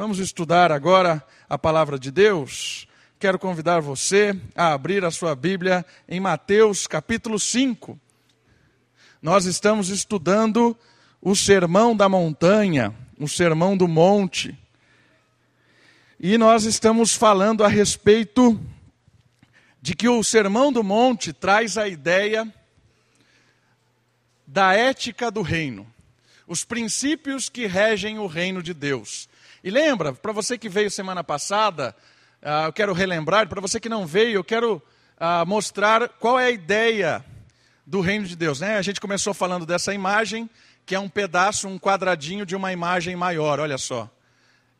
Vamos estudar agora a palavra de Deus. Quero convidar você a abrir a sua Bíblia em Mateus capítulo 5. Nós estamos estudando o Sermão da Montanha, o Sermão do Monte. E nós estamos falando a respeito de que o Sermão do Monte traz a ideia da ética do reino, os princípios que regem o reino de Deus. E lembra, para você que veio semana passada, uh, eu quero relembrar, para você que não veio, eu quero uh, mostrar qual é a ideia do reino de Deus. Né? A gente começou falando dessa imagem, que é um pedaço, um quadradinho de uma imagem maior, olha só.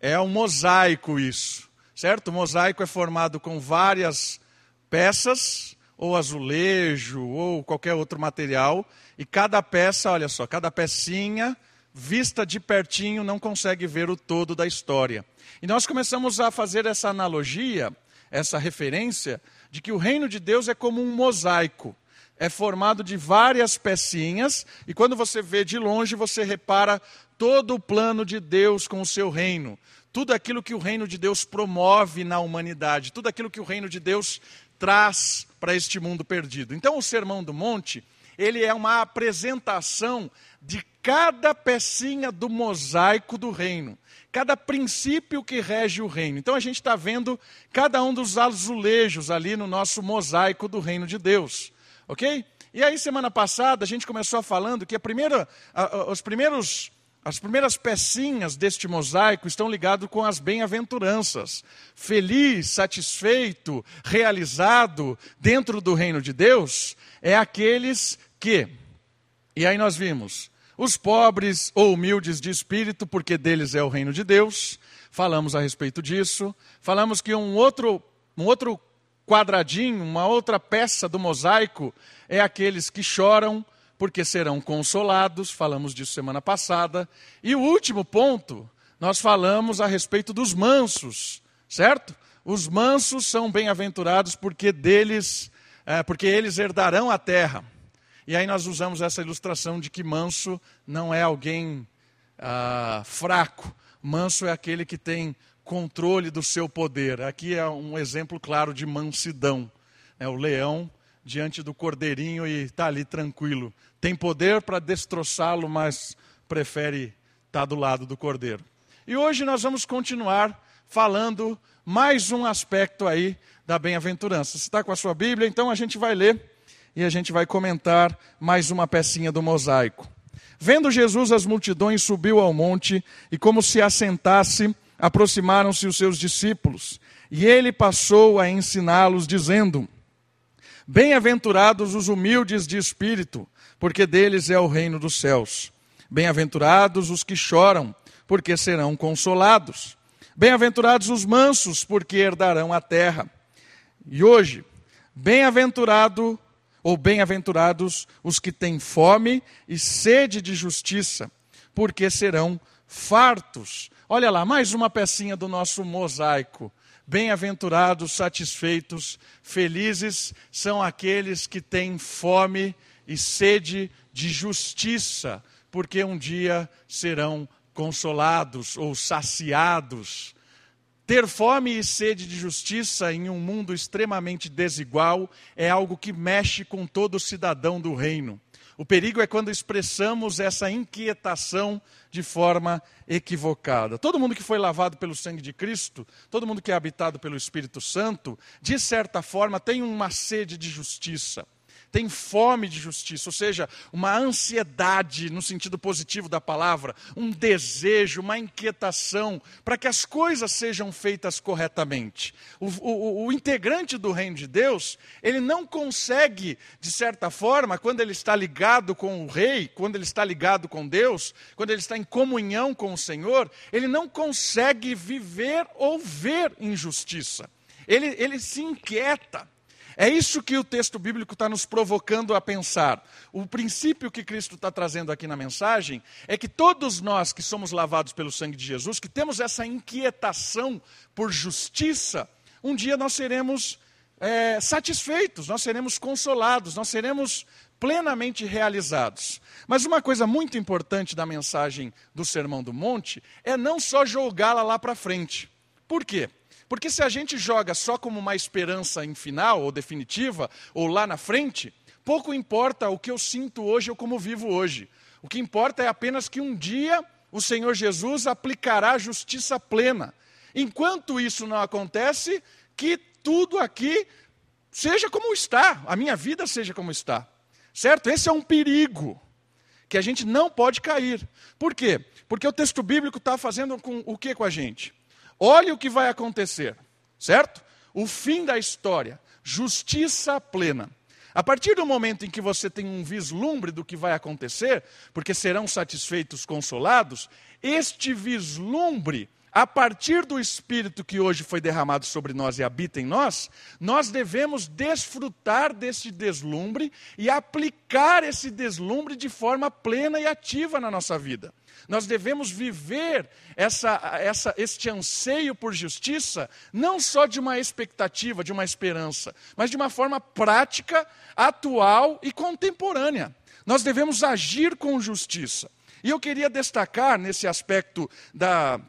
É um mosaico isso, certo? O mosaico é formado com várias peças, ou azulejo, ou qualquer outro material, e cada peça, olha só, cada pecinha vista de pertinho, não consegue ver o todo da história. E nós começamos a fazer essa analogia, essa referência, de que o reino de Deus é como um mosaico. É formado de várias pecinhas, e quando você vê de longe, você repara todo o plano de Deus com o seu reino. Tudo aquilo que o reino de Deus promove na humanidade, tudo aquilo que o reino de Deus traz para este mundo perdido. Então, o Sermão do Monte, ele é uma apresentação de cada pecinha do mosaico do reino, cada princípio que rege o reino. Então a gente está vendo cada um dos azulejos ali no nosso mosaico do reino de Deus, ok? E aí semana passada a gente começou falando que a primeira, os primeiros as primeiras pecinhas deste mosaico estão ligadas com as bem-aventuranças. Feliz, satisfeito, realizado dentro do reino de Deus é aqueles que. E aí nós vimos os pobres ou humildes de espírito, porque deles é o reino de Deus. Falamos a respeito disso. Falamos que um outro, um outro quadradinho, uma outra peça do mosaico é aqueles que choram, porque serão consolados. Falamos disso semana passada. E o último ponto, nós falamos a respeito dos mansos, certo? Os mansos são bem-aventurados porque deles, é, porque eles herdarão a terra. E aí nós usamos essa ilustração de que manso não é alguém ah, fraco. Manso é aquele que tem controle do seu poder. Aqui é um exemplo claro de mansidão. É o leão diante do cordeirinho e está ali tranquilo. Tem poder para destroçá-lo, mas prefere estar tá do lado do cordeiro. E hoje nós vamos continuar falando mais um aspecto aí da bem-aventurança. Você está com a sua Bíblia? Então a gente vai ler e a gente vai comentar mais uma pecinha do mosaico. Vendo Jesus as multidões, subiu ao monte e, como se assentasse, aproximaram-se os seus discípulos. E ele passou a ensiná-los, dizendo: Bem-aventurados os humildes de espírito, porque deles é o reino dos céus. Bem-aventurados os que choram, porque serão consolados. Bem-aventurados os mansos, porque herdarão a terra. E hoje, bem-aventurado ou bem-aventurados os que têm fome e sede de justiça, porque serão fartos. Olha lá, mais uma pecinha do nosso mosaico. Bem-aventurados, satisfeitos, felizes são aqueles que têm fome e sede de justiça, porque um dia serão consolados ou saciados. Ter fome e sede de justiça em um mundo extremamente desigual é algo que mexe com todo cidadão do reino. O perigo é quando expressamos essa inquietação de forma equivocada. Todo mundo que foi lavado pelo sangue de Cristo, todo mundo que é habitado pelo Espírito Santo, de certa forma tem uma sede de justiça tem fome de justiça, ou seja, uma ansiedade no sentido positivo da palavra, um desejo, uma inquietação para que as coisas sejam feitas corretamente. O, o, o, integrante do reino de Deus, ele não consegue, de certa forma, quando ele está ligado com o rei, quando ele está ligado com Deus, quando ele está em comunhão com o Senhor, ele não consegue viver ou ver injustiça. Ele, ele se inquieta. É isso que o texto bíblico está nos provocando a pensar. O princípio que Cristo está trazendo aqui na mensagem é que todos nós que somos lavados pelo sangue de Jesus, que temos essa inquietação por justiça, um dia nós seremos é, satisfeitos, nós seremos consolados, nós seremos plenamente realizados. Mas uma coisa muito importante da mensagem do Sermão do Monte é não só jogá-la lá para frente. Por quê? Porque se a gente joga só como uma esperança em final ou definitiva, ou lá na frente, pouco importa o que eu sinto hoje ou como vivo hoje. O que importa é apenas que um dia o Senhor Jesus aplicará justiça plena. Enquanto isso não acontece, que tudo aqui seja como está, a minha vida seja como está. Certo? Esse é um perigo que a gente não pode cair. Por quê? Porque o texto bíblico está fazendo com o que com a gente? Olhe o que vai acontecer, certo? O fim da história, justiça plena. A partir do momento em que você tem um vislumbre do que vai acontecer, porque serão satisfeitos, consolados, este vislumbre a partir do Espírito que hoje foi derramado sobre nós e habita em nós, nós devemos desfrutar desse deslumbre e aplicar esse deslumbre de forma plena e ativa na nossa vida. Nós devemos viver essa, essa, este anseio por justiça, não só de uma expectativa, de uma esperança, mas de uma forma prática, atual e contemporânea. Nós devemos agir com justiça. E eu queria destacar nesse aspecto da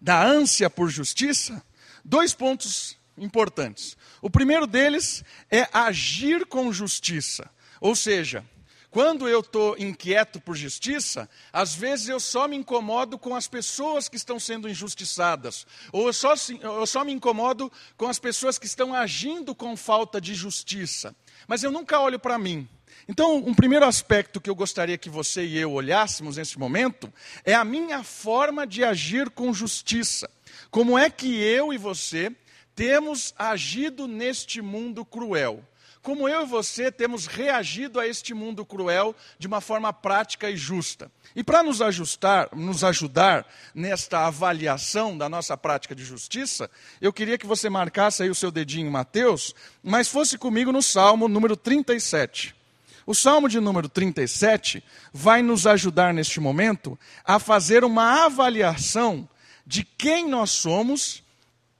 da ânsia por justiça, dois pontos importantes. O primeiro deles é agir com justiça. Ou seja, quando eu estou inquieto por justiça, às vezes eu só me incomodo com as pessoas que estão sendo injustiçadas, ou eu só, eu só me incomodo com as pessoas que estão agindo com falta de justiça. Mas eu nunca olho para mim. Então, um primeiro aspecto que eu gostaria que você e eu olhássemos nesse momento é a minha forma de agir com justiça. Como é que eu e você temos agido neste mundo cruel? Como eu e você temos reagido a este mundo cruel de uma forma prática e justa? E para nos ajustar, nos ajudar nesta avaliação da nossa prática de justiça, eu queria que você marcasse aí o seu dedinho em Mateus, mas fosse comigo no Salmo número 37. O Salmo de número 37 vai nos ajudar neste momento a fazer uma avaliação de quem nós somos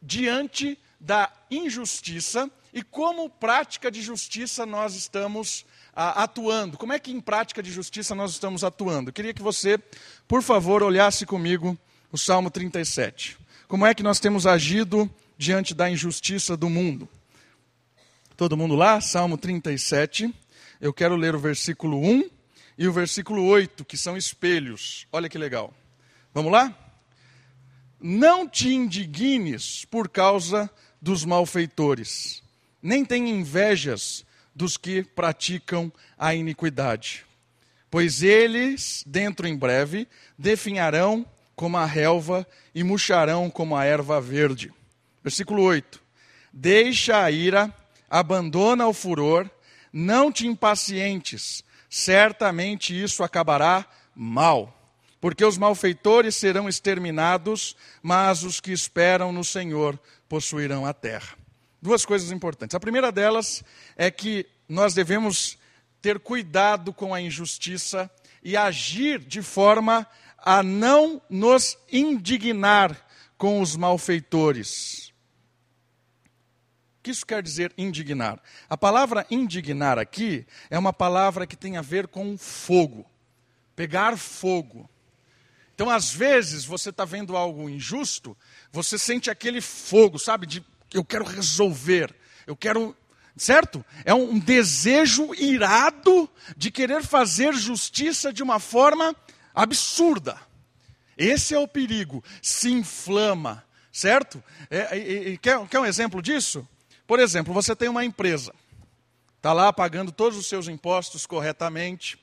diante da injustiça e como prática de justiça nós estamos ah, atuando. Como é que em prática de justiça nós estamos atuando? Eu queria que você, por favor, olhasse comigo o Salmo 37. Como é que nós temos agido diante da injustiça do mundo? Todo mundo lá? Salmo 37 eu quero ler o versículo 1 e o versículo 8, que são espelhos. Olha que legal. Vamos lá? Não te indignes por causa dos malfeitores, nem tenha invejas dos que praticam a iniquidade. Pois eles, dentro em breve, definharão como a relva e murcharão como a erva verde. Versículo 8: Deixa a ira, abandona o furor, não te impacientes, certamente isso acabará mal. Porque os malfeitores serão exterminados, mas os que esperam no Senhor possuirão a terra. Duas coisas importantes. A primeira delas é que nós devemos ter cuidado com a injustiça e agir de forma a não nos indignar com os malfeitores que isso quer dizer indignar? A palavra indignar aqui é uma palavra que tem a ver com fogo, pegar fogo. Então, às vezes, você está vendo algo injusto, você sente aquele fogo, sabe? De eu quero resolver, eu quero. Certo? É um desejo irado de querer fazer justiça de uma forma absurda. Esse é o perigo. Se inflama, certo? É, quer, quer um exemplo disso? Por exemplo, você tem uma empresa, está lá pagando todos os seus impostos corretamente,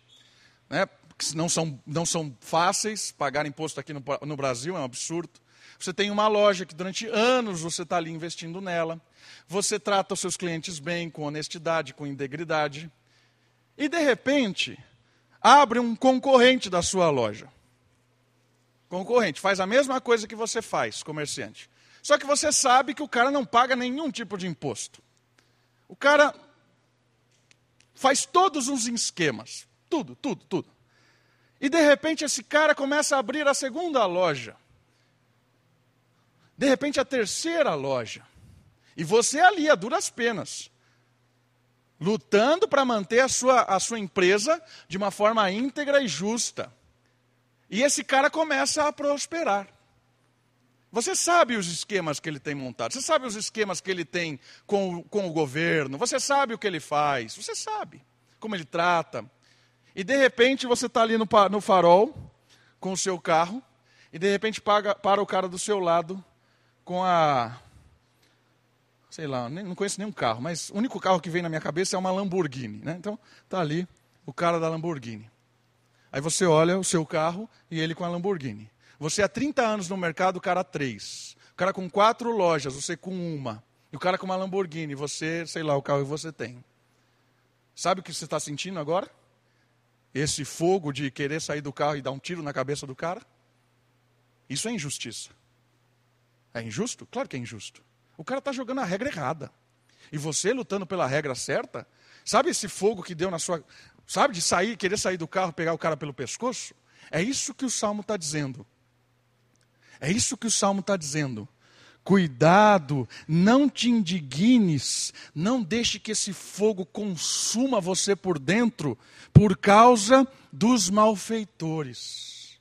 né, não são, não são fáceis, pagar imposto aqui no, no Brasil é um absurdo. Você tem uma loja que durante anos você está ali investindo nela, você trata os seus clientes bem, com honestidade, com integridade, e de repente abre um concorrente da sua loja. Concorrente, faz a mesma coisa que você faz, comerciante. Só que você sabe que o cara não paga nenhum tipo de imposto. O cara faz todos os esquemas. Tudo, tudo, tudo. E de repente esse cara começa a abrir a segunda loja. De repente a terceira loja. E você ali, a duras penas. lutando para manter a sua, a sua empresa de uma forma íntegra e justa. E esse cara começa a prosperar. Você sabe os esquemas que ele tem montado, você sabe os esquemas que ele tem com, com o governo, você sabe o que ele faz, você sabe como ele trata. E de repente você está ali no, no farol com o seu carro, e de repente paga, para o cara do seu lado com a. Sei lá, nem, não conheço nenhum carro, mas o único carro que vem na minha cabeça é uma Lamborghini. Né? Então, está ali o cara da Lamborghini. Aí você olha o seu carro e ele com a Lamborghini. Você há 30 anos no mercado, o cara três. O cara com quatro lojas, você com uma. E o cara com uma Lamborghini, você, sei lá, o carro que você tem. Sabe o que você está sentindo agora? Esse fogo de querer sair do carro e dar um tiro na cabeça do cara? Isso é injustiça. É injusto? Claro que é injusto. O cara está jogando a regra errada. E você lutando pela regra certa, sabe esse fogo que deu na sua. Sabe, de sair, querer sair do carro, pegar o cara pelo pescoço? É isso que o salmo está dizendo. É isso que o salmo está dizendo. Cuidado, não te indignes, não deixe que esse fogo consuma você por dentro, por causa dos malfeitores.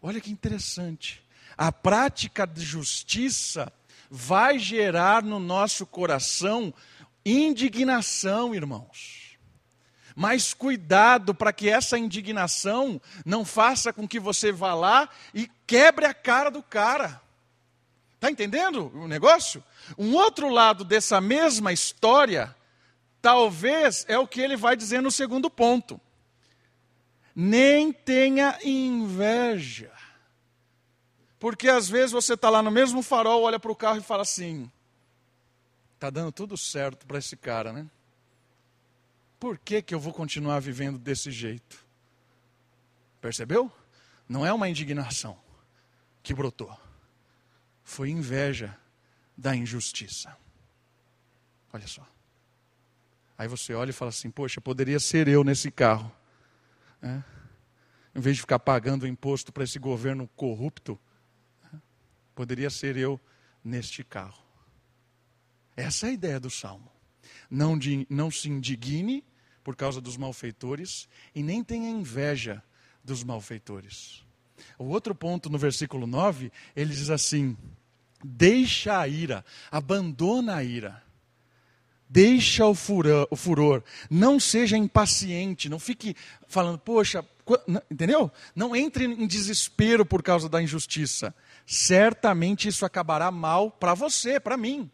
Olha que interessante. A prática de justiça vai gerar no nosso coração indignação, irmãos. Mas cuidado para que essa indignação não faça com que você vá lá e quebre a cara do cara. Está entendendo o negócio? Um outro lado dessa mesma história, talvez é o que ele vai dizer no segundo ponto. Nem tenha inveja. Porque às vezes você está lá no mesmo farol, olha para o carro e fala assim: está dando tudo certo para esse cara, né? por que, que eu vou continuar vivendo desse jeito? Percebeu? Não é uma indignação que brotou, foi inveja da injustiça. Olha só. Aí você olha e fala assim: Poxa, poderia ser eu nesse carro. É? Em vez de ficar pagando imposto para esse governo corrupto? Poderia ser eu neste carro. Essa é a ideia do salmo. Não, de, não se indigne por causa dos malfeitores e nem tenha inveja dos malfeitores. O outro ponto no versículo 9, ele diz assim: deixa a ira, abandona a ira. Deixa o o furor, não seja impaciente, não fique falando, poxa, entendeu? Não entre em desespero por causa da injustiça. Certamente isso acabará mal para você, para mim.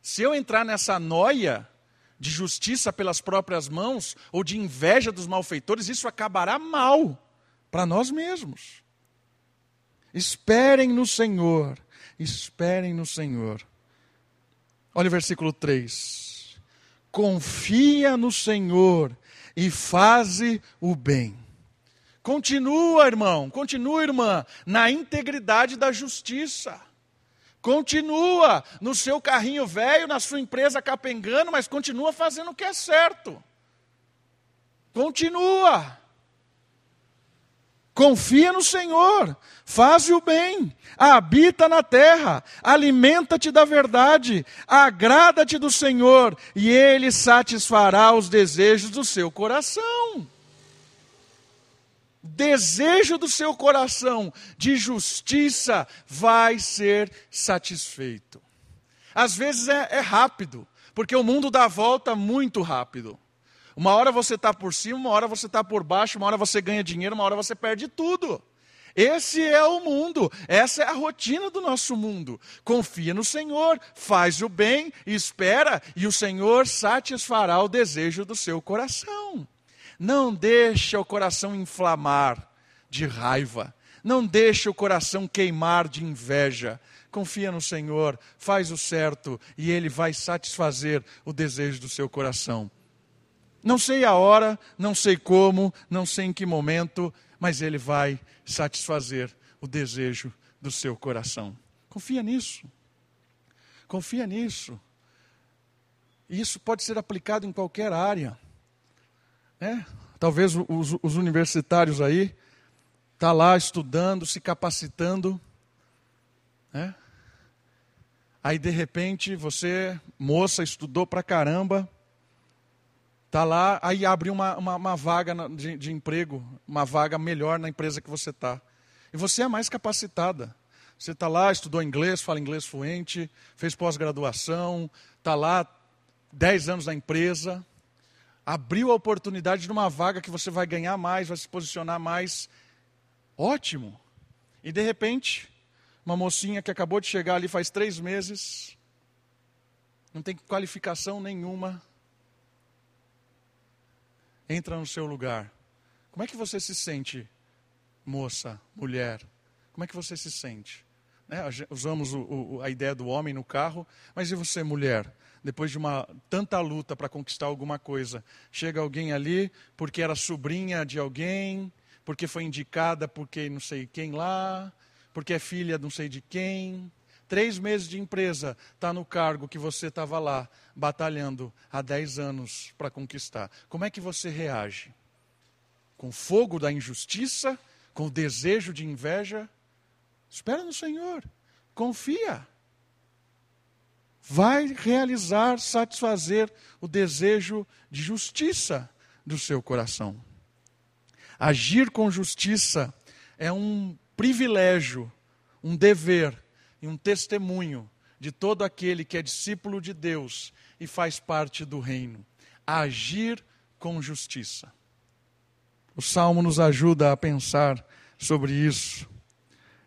Se eu entrar nessa noia, de justiça pelas próprias mãos ou de inveja dos malfeitores, isso acabará mal para nós mesmos. Esperem no Senhor, esperem no Senhor. Olha o versículo 3. Confia no Senhor e faze o bem. Continua, irmão, continua, irmã, na integridade da justiça. Continua no seu carrinho velho, na sua empresa capengando, mas continua fazendo o que é certo. Continua. Confia no Senhor, faz o bem, habita na terra, alimenta-te da verdade, agrada-te do Senhor, e Ele satisfará os desejos do seu coração desejo do seu coração de justiça vai ser satisfeito. Às vezes é, é rápido, porque o mundo dá volta muito rápido. Uma hora você está por cima, uma hora você está por baixo, uma hora você ganha dinheiro, uma hora você perde tudo. Esse é o mundo, essa é a rotina do nosso mundo. Confia no Senhor, faz o bem, espera, e o Senhor satisfará o desejo do seu coração. Não deixa o coração inflamar de raiva. Não deixa o coração queimar de inveja. Confia no Senhor, faz o certo e Ele vai satisfazer o desejo do seu coração. Não sei a hora, não sei como, não sei em que momento, mas Ele vai satisfazer o desejo do seu coração. Confia nisso. Confia nisso. Isso pode ser aplicado em qualquer área. É, talvez os, os universitários aí tá lá estudando, se capacitando, né? Aí de repente você, moça, estudou pra caramba, Está lá, aí abre uma, uma, uma vaga de, de emprego, uma vaga melhor na empresa que você está. E você é mais capacitada. Você está lá, estudou inglês, fala inglês fluente, fez pós-graduação, está lá 10 anos na empresa, abriu a oportunidade de uma vaga que você vai ganhar mais, vai se posicionar mais. Ótimo. E de repente, uma mocinha que acabou de chegar ali faz três meses, não tem qualificação nenhuma, entra no seu lugar. Como é que você se sente, moça, mulher? Como é que você se sente? Né? Usamos o, o, a ideia do homem no carro, mas e você, mulher? Depois de uma tanta luta para conquistar alguma coisa, chega alguém ali porque era sobrinha de alguém, porque foi indicada porque não sei quem lá, porque é filha não sei de quem. Três meses de empresa, está no cargo que você estava lá, batalhando há dez anos para conquistar. Como é que você reage? Com fogo da injustiça? Com desejo de inveja? Espera no Senhor, confia. Vai realizar, satisfazer o desejo de justiça do seu coração. Agir com justiça é um privilégio, um dever e um testemunho de todo aquele que é discípulo de Deus e faz parte do reino. Agir com justiça. O salmo nos ajuda a pensar sobre isso.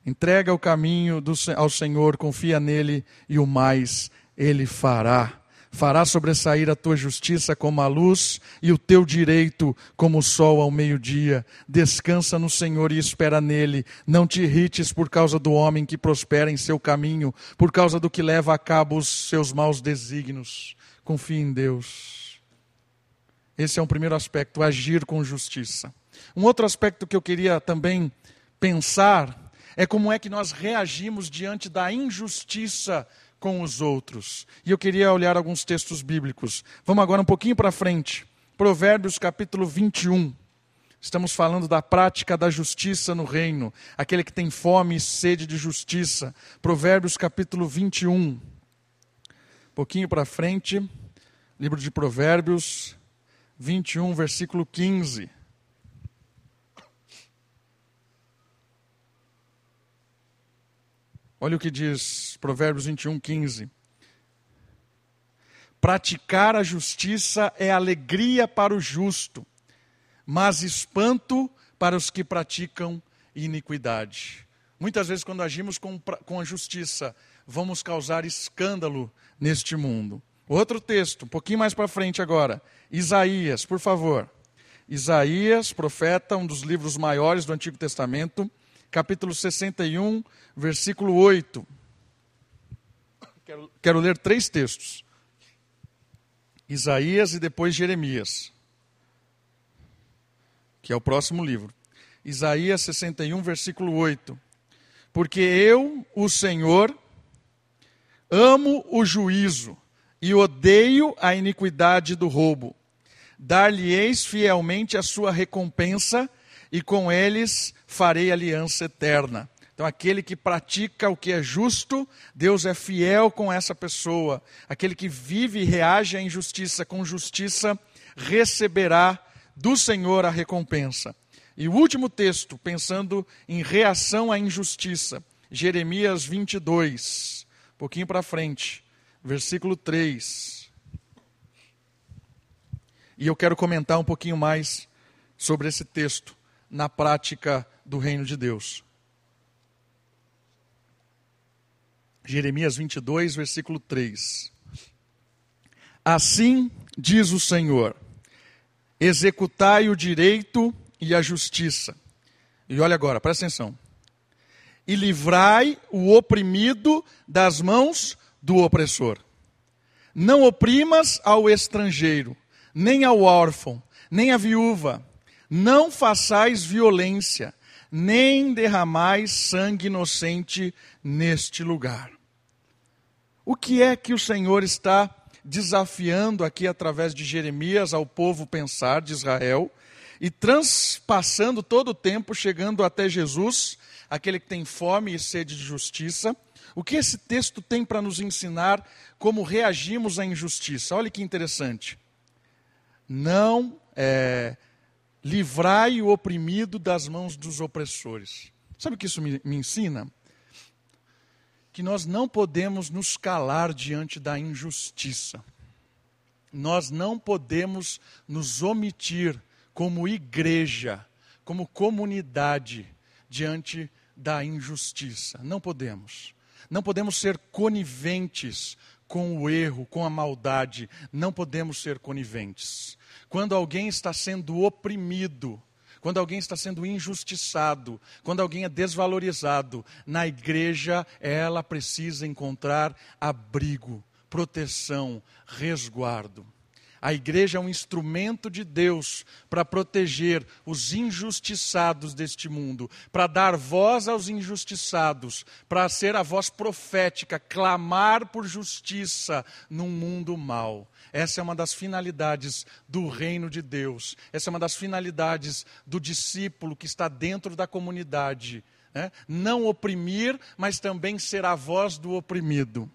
Entrega o caminho do, ao Senhor, confia nele e o mais ele fará. Fará sobressair a tua justiça como a luz e o teu direito como o sol ao meio-dia. Descansa no Senhor e espera nele. Não te irrites por causa do homem que prospera em seu caminho, por causa do que leva a cabo os seus maus desígnios. Confie em Deus. Esse é um primeiro aspecto, agir com justiça. Um outro aspecto que eu queria também pensar é como é que nós reagimos diante da injustiça com os outros. E eu queria olhar alguns textos bíblicos. Vamos agora um pouquinho para frente. Provérbios capítulo 21. Estamos falando da prática da justiça no reino, aquele que tem fome e sede de justiça. Provérbios capítulo 21. Um pouquinho para frente, livro de Provérbios 21, versículo 15. Olha o que diz Provérbios 21, 15. Praticar a justiça é alegria para o justo, mas espanto para os que praticam iniquidade. Muitas vezes, quando agimos com, com a justiça, vamos causar escândalo neste mundo. Outro texto, um pouquinho mais para frente agora. Isaías, por favor. Isaías, profeta, um dos livros maiores do Antigo Testamento capítulo 61, versículo 8. Quero, quero ler três textos: Isaías e depois Jeremias, que é o próximo livro. Isaías 61, versículo 8. Porque eu, o Senhor, amo o juízo e odeio a iniquidade do roubo. Dar-lhe-eis fielmente a sua recompensa e com eles farei aliança eterna. Então, aquele que pratica o que é justo, Deus é fiel com essa pessoa. Aquele que vive e reage à injustiça com justiça, receberá do Senhor a recompensa. E o último texto, pensando em reação à injustiça, Jeremias 22, um pouquinho para frente, versículo 3. E eu quero comentar um pouquinho mais sobre esse texto na prática do reino de Deus. Jeremias 22, versículo 3. Assim diz o Senhor: executai o direito e a justiça. E olha agora, presta atenção. E livrai o oprimido das mãos do opressor. Não oprimas ao estrangeiro, nem ao órfão, nem à viúva, não façais violência, nem derramais sangue inocente neste lugar. O que é que o Senhor está desafiando aqui através de Jeremias ao povo pensar de Israel e transpassando todo o tempo, chegando até Jesus, aquele que tem fome e sede de justiça? O que esse texto tem para nos ensinar como reagimos à injustiça? Olha que interessante. não é, livrai o oprimido das mãos dos opressores. Sabe o que isso me, me ensina? Que nós não podemos nos calar diante da injustiça. Nós não podemos nos omitir como igreja, como comunidade, diante da injustiça. Não podemos. Não podemos ser coniventes com o erro, com a maldade. Não podemos ser coniventes. Quando alguém está sendo oprimido, quando alguém está sendo injustiçado, quando alguém é desvalorizado, na igreja ela precisa encontrar abrigo, proteção, resguardo. A igreja é um instrumento de Deus para proteger os injustiçados deste mundo, para dar voz aos injustiçados, para ser a voz profética, clamar por justiça num mundo mau. Essa é uma das finalidades do reino de Deus. Essa é uma das finalidades do discípulo que está dentro da comunidade. Né? Não oprimir, mas também ser a voz do oprimido.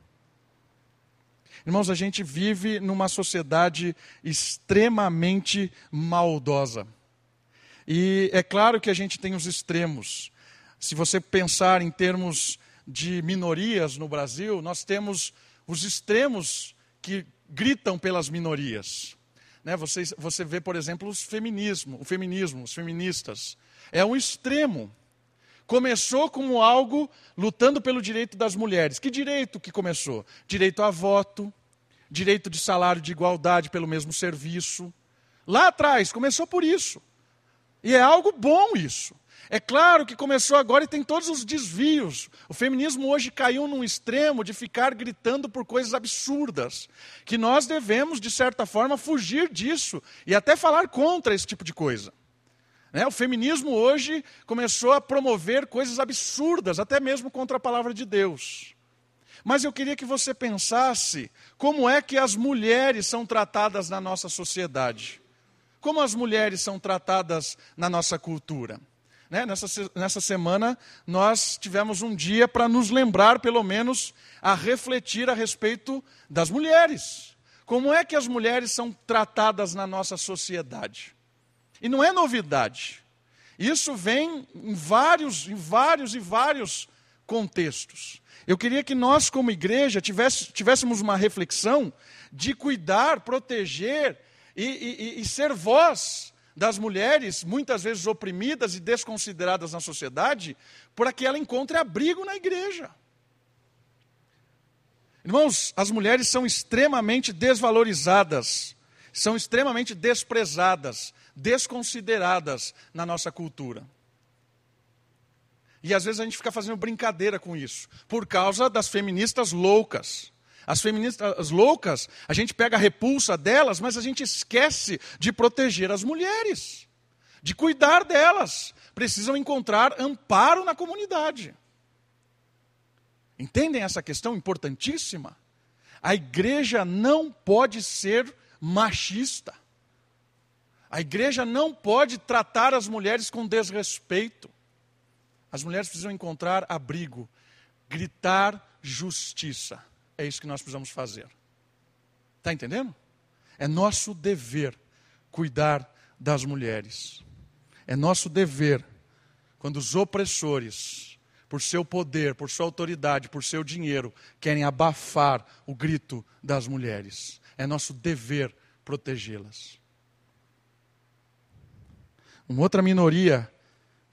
Irmãos, a gente vive numa sociedade extremamente maldosa. E é claro que a gente tem os extremos. Se você pensar em termos de minorias no Brasil, nós temos os extremos que gritam pelas minorias. Né? Você, você vê, por exemplo, os feminismo, o feminismo, os feministas. É um extremo. Começou como algo lutando pelo direito das mulheres. Que direito que começou? Direito a voto, direito de salário de igualdade pelo mesmo serviço. Lá atrás, começou por isso. E é algo bom isso. É claro que começou agora e tem todos os desvios. O feminismo hoje caiu num extremo de ficar gritando por coisas absurdas, que nós devemos, de certa forma, fugir disso e até falar contra esse tipo de coisa. Né? O feminismo hoje começou a promover coisas absurdas, até mesmo contra a palavra de Deus. Mas eu queria que você pensasse como é que as mulheres são tratadas na nossa sociedade. Como as mulheres são tratadas na nossa cultura. Né? Nessa, nessa semana, nós tivemos um dia para nos lembrar, pelo menos, a refletir a respeito das mulheres. Como é que as mulheres são tratadas na nossa sociedade? E não é novidade. Isso vem em vários, em vários e vários contextos. Eu queria que nós, como igreja, tivéssemos uma reflexão de cuidar, proteger e, e, e ser voz das mulheres, muitas vezes oprimidas e desconsideradas na sociedade, para que ela encontre abrigo na igreja. Irmãos, as mulheres são extremamente desvalorizadas, são extremamente desprezadas, desconsideradas na nossa cultura. E às vezes a gente fica fazendo brincadeira com isso, por causa das feministas loucas. As feministas loucas, a gente pega a repulsa delas, mas a gente esquece de proteger as mulheres, de cuidar delas. Precisam encontrar amparo na comunidade. Entendem essa questão importantíssima? A igreja não pode ser machista. A igreja não pode tratar as mulheres com desrespeito. As mulheres precisam encontrar abrigo, gritar justiça. É isso que nós precisamos fazer. Está entendendo? É nosso dever cuidar das mulheres. É nosso dever, quando os opressores, por seu poder, por sua autoridade, por seu dinheiro, querem abafar o grito das mulheres. É nosso dever protegê-las. Uma outra minoria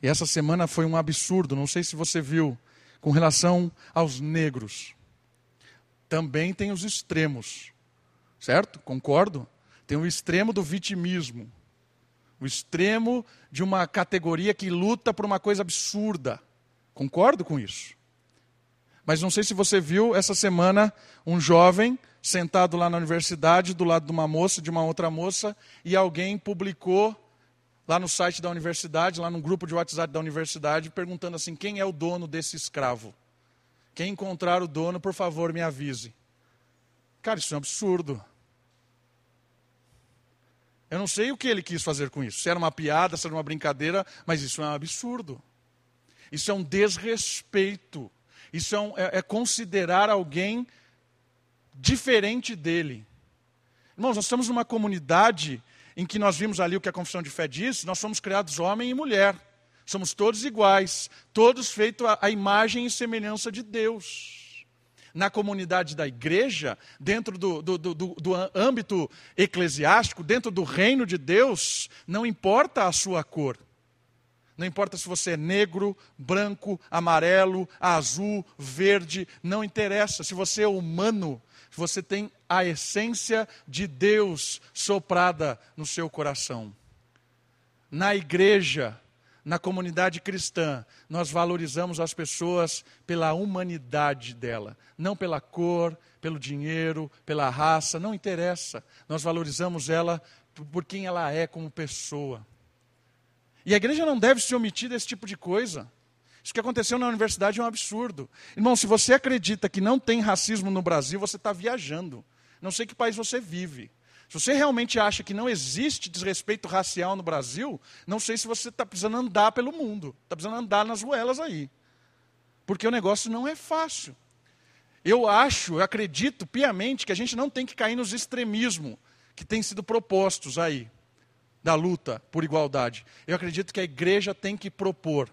e essa semana foi um absurdo, não sei se você viu, com relação aos negros. Também tem os extremos, certo? Concordo? Tem o extremo do vitimismo, o extremo de uma categoria que luta por uma coisa absurda. Concordo com isso. Mas não sei se você viu essa semana um jovem sentado lá na universidade, do lado de uma moça, de uma outra moça, e alguém publicou lá no site da universidade, lá no grupo de WhatsApp da universidade, perguntando assim: quem é o dono desse escravo? Quem encontrar o dono, por favor, me avise. Cara, isso é um absurdo. Eu não sei o que ele quis fazer com isso. Se era uma piada, se era uma brincadeira, mas isso é um absurdo. Isso é um desrespeito. Isso é, um, é, é considerar alguém diferente dele. Irmãos, nós estamos numa comunidade em que nós vimos ali o que a confissão de fé diz, nós somos criados homem e mulher. Somos todos iguais, todos feitos à imagem e semelhança de Deus. Na comunidade da igreja, dentro do, do, do, do âmbito eclesiástico, dentro do reino de Deus, não importa a sua cor. Não importa se você é negro, branco, amarelo, azul, verde, não interessa. Se você é humano, você tem a essência de Deus soprada no seu coração. Na igreja, na comunidade cristã, nós valorizamos as pessoas pela humanidade dela, não pela cor, pelo dinheiro, pela raça, não interessa. Nós valorizamos ela por quem ela é como pessoa. E a igreja não deve se omitir desse tipo de coisa. Isso que aconteceu na universidade é um absurdo. Irmão, se você acredita que não tem racismo no Brasil, você está viajando. Não sei que país você vive. Se você realmente acha que não existe desrespeito racial no Brasil, não sei se você está precisando andar pelo mundo. Está precisando andar nas ruelas aí. Porque o negócio não é fácil. Eu acho, eu acredito piamente que a gente não tem que cair nos extremismos que têm sido propostos aí, da luta por igualdade. Eu acredito que a igreja tem que propor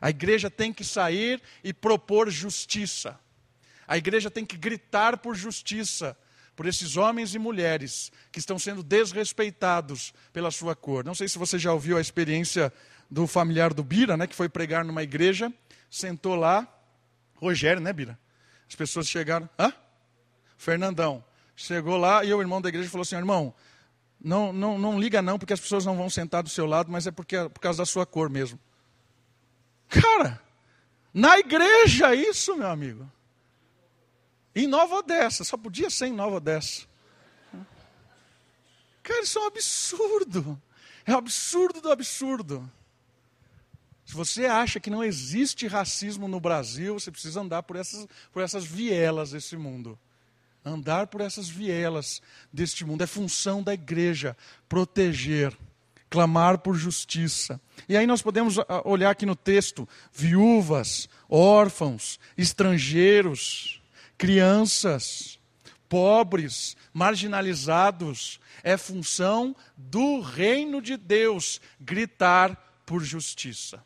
a igreja tem que sair e propor justiça. A igreja tem que gritar por justiça por esses homens e mulheres que estão sendo desrespeitados pela sua cor. Não sei se você já ouviu a experiência do familiar do Bira, né, que foi pregar numa igreja, sentou lá, Rogério, né, Bira? As pessoas chegaram, hã? Fernandão. Chegou lá e o irmão da igreja falou assim: irmão, não, não, não liga não, porque as pessoas não vão sentar do seu lado, mas é porque é por causa da sua cor mesmo. Cara, na igreja isso, meu amigo. Em Nova Odessa, só podia ser em Nova Odessa. Cara, isso é um absurdo. É um absurdo do absurdo. Se você acha que não existe racismo no Brasil, você precisa andar por essas, por essas vielas desse mundo. Andar por essas vielas deste mundo. É função da igreja proteger clamar por justiça. E aí nós podemos ah, olhar aqui no texto: viúvas, órfãos, estrangeiros, crianças, pobres, marginalizados. É função do reino de Deus gritar por justiça.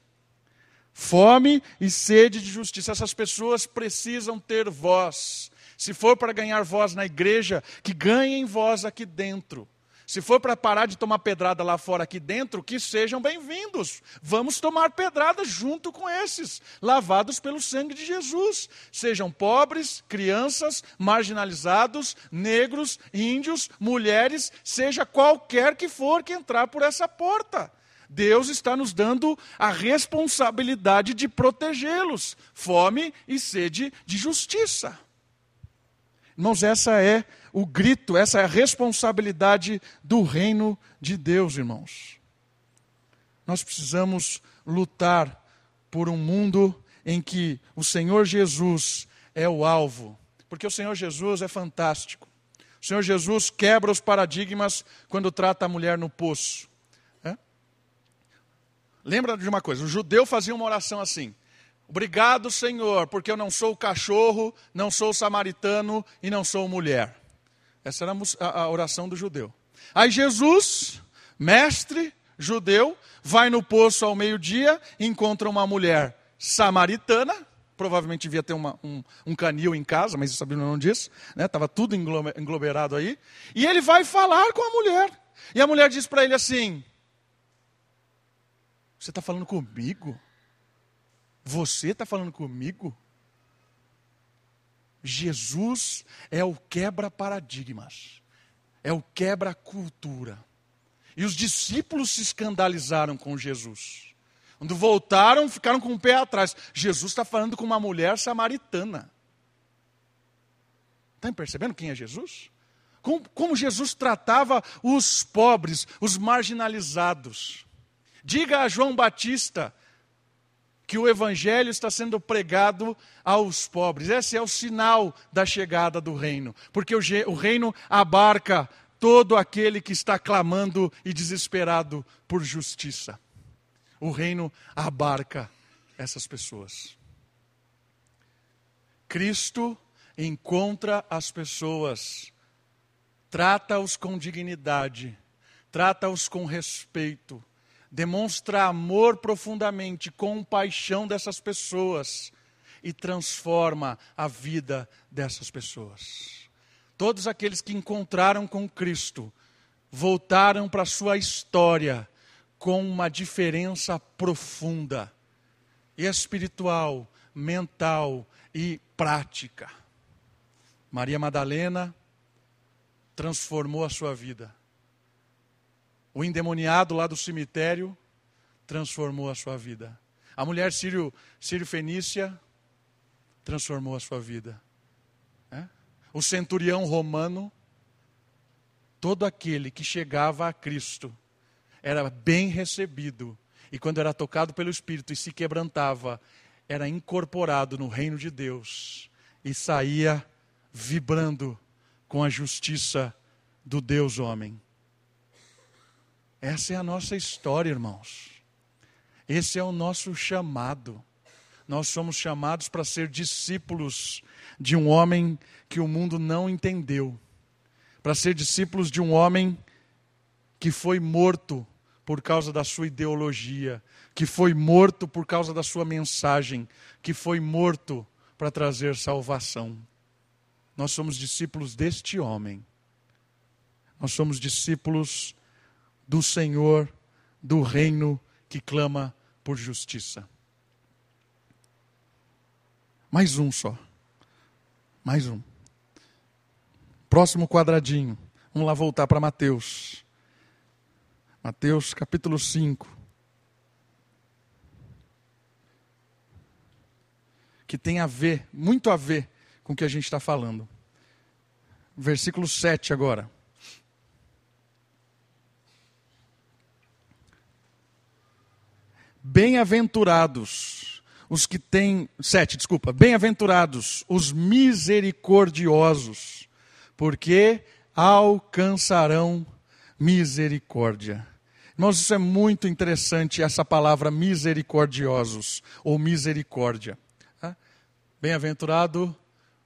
Fome e sede de justiça. Essas pessoas precisam ter voz. Se for para ganhar voz na igreja, que ganhem voz aqui dentro. Se for para parar de tomar pedrada lá fora, aqui dentro, que sejam bem-vindos. Vamos tomar pedrada junto com esses, lavados pelo sangue de Jesus. Sejam pobres, crianças, marginalizados, negros, índios, mulheres, seja qualquer que for que entrar por essa porta. Deus está nos dando a responsabilidade de protegê-los. Fome e sede de justiça. Irmãos, essa é o grito, essa é a responsabilidade do reino de Deus, irmãos. Nós precisamos lutar por um mundo em que o Senhor Jesus é o alvo, porque o Senhor Jesus é fantástico. O Senhor Jesus quebra os paradigmas quando trata a mulher no poço. É? Lembra de uma coisa: o judeu fazia uma oração assim: Obrigado, Senhor, porque eu não sou cachorro, não sou samaritano e não sou mulher. Essa era a oração do judeu. Aí Jesus, mestre judeu, vai no poço ao meio-dia, encontra uma mulher samaritana, provavelmente devia ter uma, um, um, canil em casa, mas isso a Bíblia não diz, estava né? tudo engloberado aí. E ele vai falar com a mulher. E a mulher diz para ele assim: Você está falando comigo? Você está falando comigo? Jesus é o quebra-paradigmas, é o quebra-cultura. E os discípulos se escandalizaram com Jesus. Quando voltaram, ficaram com o pé atrás. Jesus está falando com uma mulher samaritana. Está percebendo quem é Jesus? Como, como, Jesus tratava os pobres, os marginalizados. Diga a João Batista que o evangelho está sendo pregado aos pobres. Esse é o sinal da chegada do reino, porque o, reino abarca todo aquele que está clamando e desesperado por justiça. O reino abarca essas pessoas. Cristo encontra as pessoas, trata-os com dignidade, trata-os com respeito, demonstra amor profundamente, compaixão dessas pessoas e transforma a vida dessas pessoas. Todos aqueles que encontraram com Cristo voltaram para a sua história com uma diferença profunda, espiritual, mental e prática. Maria Madalena transformou a sua vida. O endemoniado lá do cemitério transformou a sua vida. A mulher sírio, sírio fenícia transformou a sua vida. É? O centurião romano, todo aquele que chegava a Cristo, era bem recebido. E quando era tocado pelo Espírito e se quebrantava, era incorporado no reino de Deus e saía vibrando com a justiça do Deus homem. Essa é a nossa história, irmãos. Esse é o nosso chamado. Nós somos chamados para ser discípulos de um homem que o mundo não entendeu, para ser discípulos de um homem que foi morto por causa da sua ideologia, que foi morto por causa da sua mensagem, que foi morto para trazer salvação. Nós somos discípulos deste homem. Nós somos discípulos do Senhor, do reino que clama por justiça. Mais um só. Mais um. Próximo quadradinho. Vamos lá voltar para Mateus. Mateus capítulo 5. Que tem a ver, muito a ver com o que a gente está falando. Versículo 7 agora. Bem-aventurados os que têm. Sete, desculpa. Bem-aventurados os misericordiosos, porque alcançarão misericórdia. Irmãos, isso é muito interessante, essa palavra misericordiosos, ou misericórdia. Bem-aventurado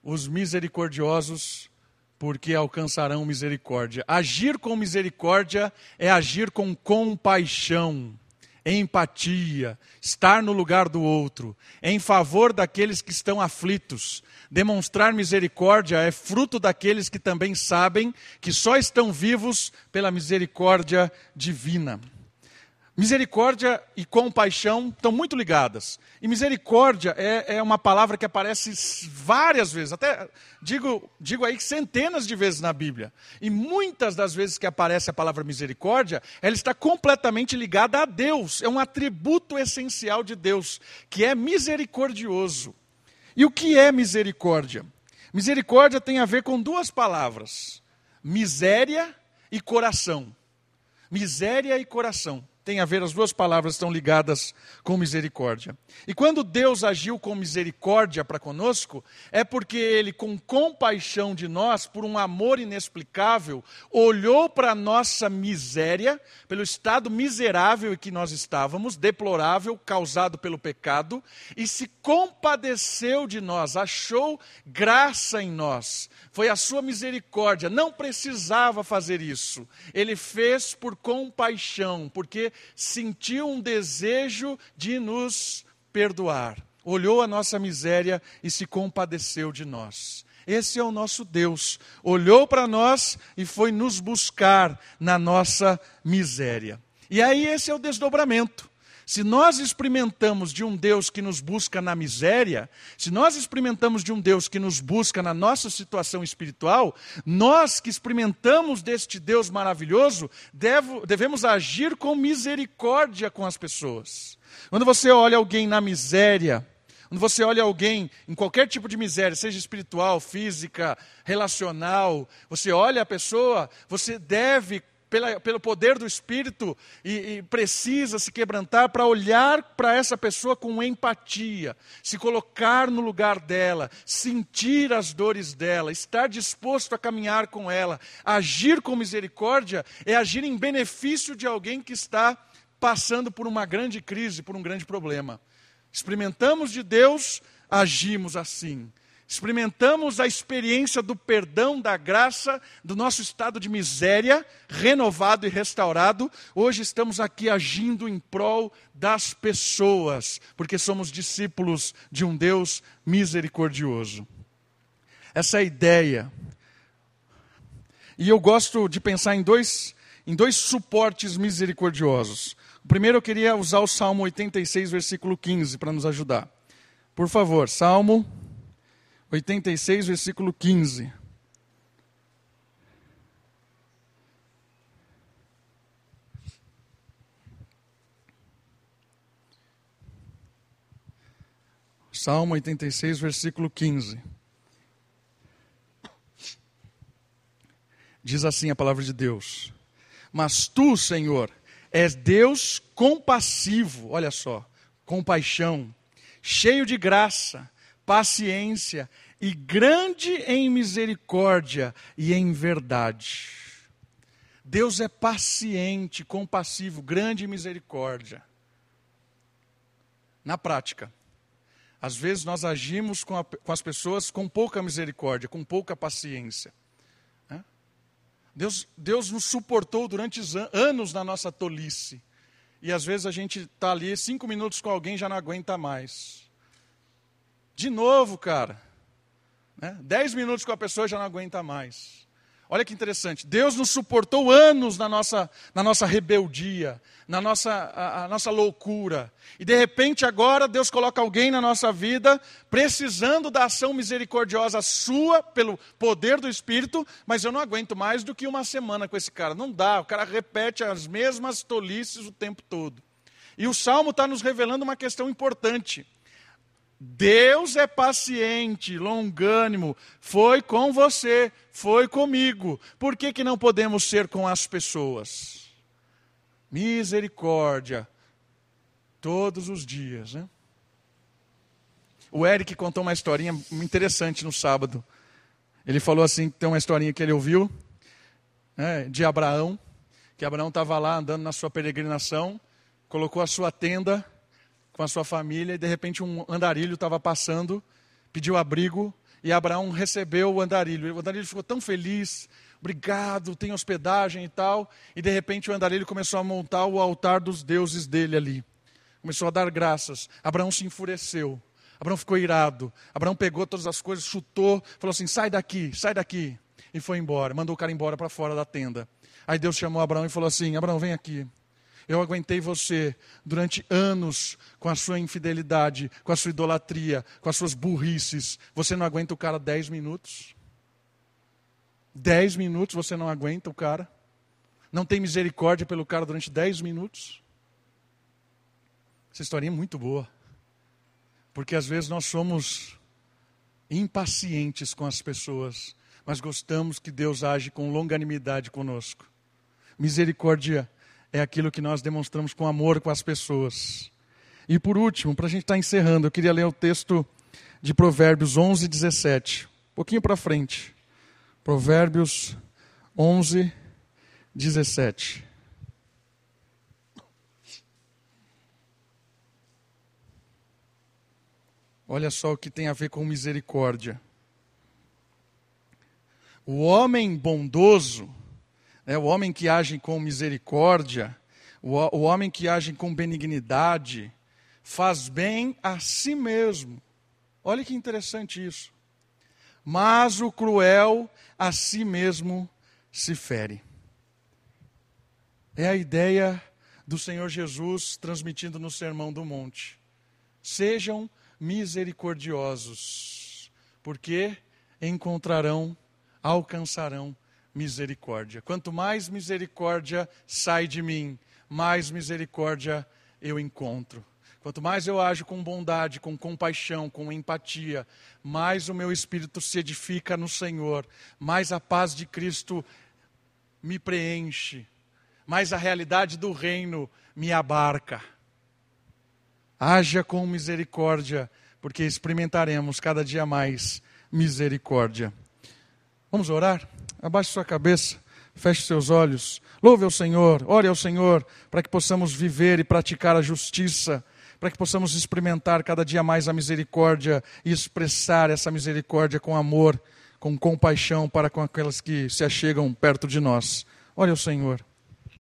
os misericordiosos, porque alcançarão misericórdia. Agir com misericórdia é agir com compaixão empatia, estar no lugar do outro, em favor daqueles que estão aflitos. Demonstrar misericórdia é fruto daqueles que também sabem que só estão vivos pela misericórdia divina. Misericórdia e compaixão estão muito ligadas. E misericórdia é, é, uma palavra que aparece várias vezes, até digo, digo aí centenas de vezes na Bíblia. E muitas das vezes que aparece a palavra misericórdia, ela está completamente ligada a Deus. É um atributo essencial de Deus, que é misericordioso. E o que é misericórdia? Misericórdia tem a ver com duas palavras: miséria e coração. Miséria e coração tem a ver, as duas palavras estão ligadas com misericórdia. E quando Deus agiu com misericórdia para conosco, é porque Ele, com compaixão de nós, por um amor inexplicável, olhou para a nossa miséria, pelo estado miserável em que nós estávamos, deplorável, causado pelo pecado, e se compadeceu de nós, achou graça em nós. Foi a sua misericórdia, não precisava fazer isso. Ele fez por compaixão, porque sentiu um desejo de nos perdoar. Olhou a nossa miséria e se compadeceu de nós. Esse é o nosso Deus. Olhou para nós e foi nos buscar na nossa miséria. E aí esse é o desdobramento. Se nós experimentamos de um Deus que nos busca na miséria, se nós experimentamos de um Deus que nos busca na nossa situação espiritual, nós que experimentamos deste Deus maravilhoso, devo, devemos agir com misericórdia com as pessoas. Quando você olha alguém na miséria, quando você olha alguém em qualquer tipo de miséria, seja espiritual, física, relacional, você olha a pessoa, você deve pela, pelo poder do Espírito e, e precisa se quebrantar para olhar para essa pessoa com empatia, se colocar no lugar dela, sentir as dores dela, estar disposto a caminhar com ela, agir com misericórdia é agir em benefício de alguém que está passando por uma grande crise, por um grande problema. Experimentamos de Deus, agimos assim. Experimentamos a experiência do perdão, da graça, do nosso estado de miséria, renovado e restaurado. Hoje estamos aqui agindo em prol das pessoas, porque somos discípulos de um Deus misericordioso. Essa é a ideia. E eu gosto de pensar em dois, em dois suportes misericordiosos. Primeiro eu queria usar o Salmo 86, versículo 15, para nos ajudar. Por favor, Salmo 86, versículo 15. Salmo 86, versículo 15. Diz assim a palavra de Deus: Mas tu, Senhor, és Deus compassivo, olha só, compaixão, cheio de graça, paciência e grande em misericórdia e em verdade. Deus é paciente, compassivo, grande em misericórdia. Na prática, às vezes nós agimos com, a, com as pessoas com pouca misericórdia, com pouca paciência. Né? Deus, Deus nos suportou durante anos na nossa tolice. E às vezes a gente está ali cinco minutos com alguém já não aguenta mais. De novo, cara. Né? Dez minutos com a pessoa já não aguenta mais. Olha que interessante. Deus nos suportou anos na nossa, na nossa rebeldia, na nossa, a, a nossa loucura. E de repente agora Deus coloca alguém na nossa vida precisando da ação misericordiosa sua, pelo poder do Espírito, mas eu não aguento mais do que uma semana com esse cara. Não dá, o cara repete as mesmas tolices o tempo todo. E o Salmo está nos revelando uma questão importante. Deus é paciente, longânimo, foi com você, foi comigo. Por que, que não podemos ser com as pessoas? Misericórdia, todos os dias. Né? O Eric contou uma historinha interessante no sábado. Ele falou assim: tem uma historinha que ele ouviu né, de Abraão, que Abraão estava lá andando na sua peregrinação, colocou a sua tenda com a sua família e de repente um andarilho estava passando, pediu abrigo e Abraão recebeu o andarilho. O andarilho ficou tão feliz, obrigado, tem hospedagem e tal. E de repente o andarilho começou a montar o altar dos deuses dele ali. Começou a dar graças. Abraão se enfureceu. Abraão ficou irado. Abraão pegou todas as coisas, chutou, falou assim: sai daqui, sai daqui. E foi embora. Mandou o cara embora para fora da tenda. Aí Deus chamou Abraão e falou assim: Abraão, vem aqui. Eu aguentei você durante anos com a sua infidelidade, com a sua idolatria, com as suas burrices. Você não aguenta o cara dez minutos? Dez minutos você não aguenta o cara? Não tem misericórdia pelo cara durante dez minutos? Essa historinha é muito boa. Porque às vezes nós somos impacientes com as pessoas, mas gostamos que Deus age com longanimidade conosco. Misericórdia é aquilo que nós demonstramos com amor com as pessoas. E por último, para a gente estar tá encerrando, eu queria ler o texto de Provérbios 11, 17. Um pouquinho para frente. Provérbios 11, 17. Olha só o que tem a ver com misericórdia. O homem bondoso né, o homem que age com misericórdia, o, o homem que age com benignidade, faz bem a si mesmo. Olha que interessante isso. Mas o cruel a si mesmo se fere. É a ideia do Senhor Jesus transmitindo no Sermão do Monte. Sejam misericordiosos, porque encontrarão, alcançarão misericórdia. Quanto mais misericórdia sai de mim, mais misericórdia eu encontro. Quanto mais eu ajo com bondade, com compaixão, com empatia, mais o meu espírito se edifica no Senhor, mais a paz de Cristo me preenche, mais a realidade do reino me abarca. Haja com misericórdia, porque experimentaremos cada dia mais misericórdia. Vamos orar? Abaixe sua cabeça, feche seus olhos. Louve ao Senhor, ore ao Senhor, para que possamos viver e praticar a justiça, para que possamos experimentar cada dia mais a misericórdia e expressar essa misericórdia com amor, com compaixão para com aquelas que se achegam perto de nós. Olha o Senhor.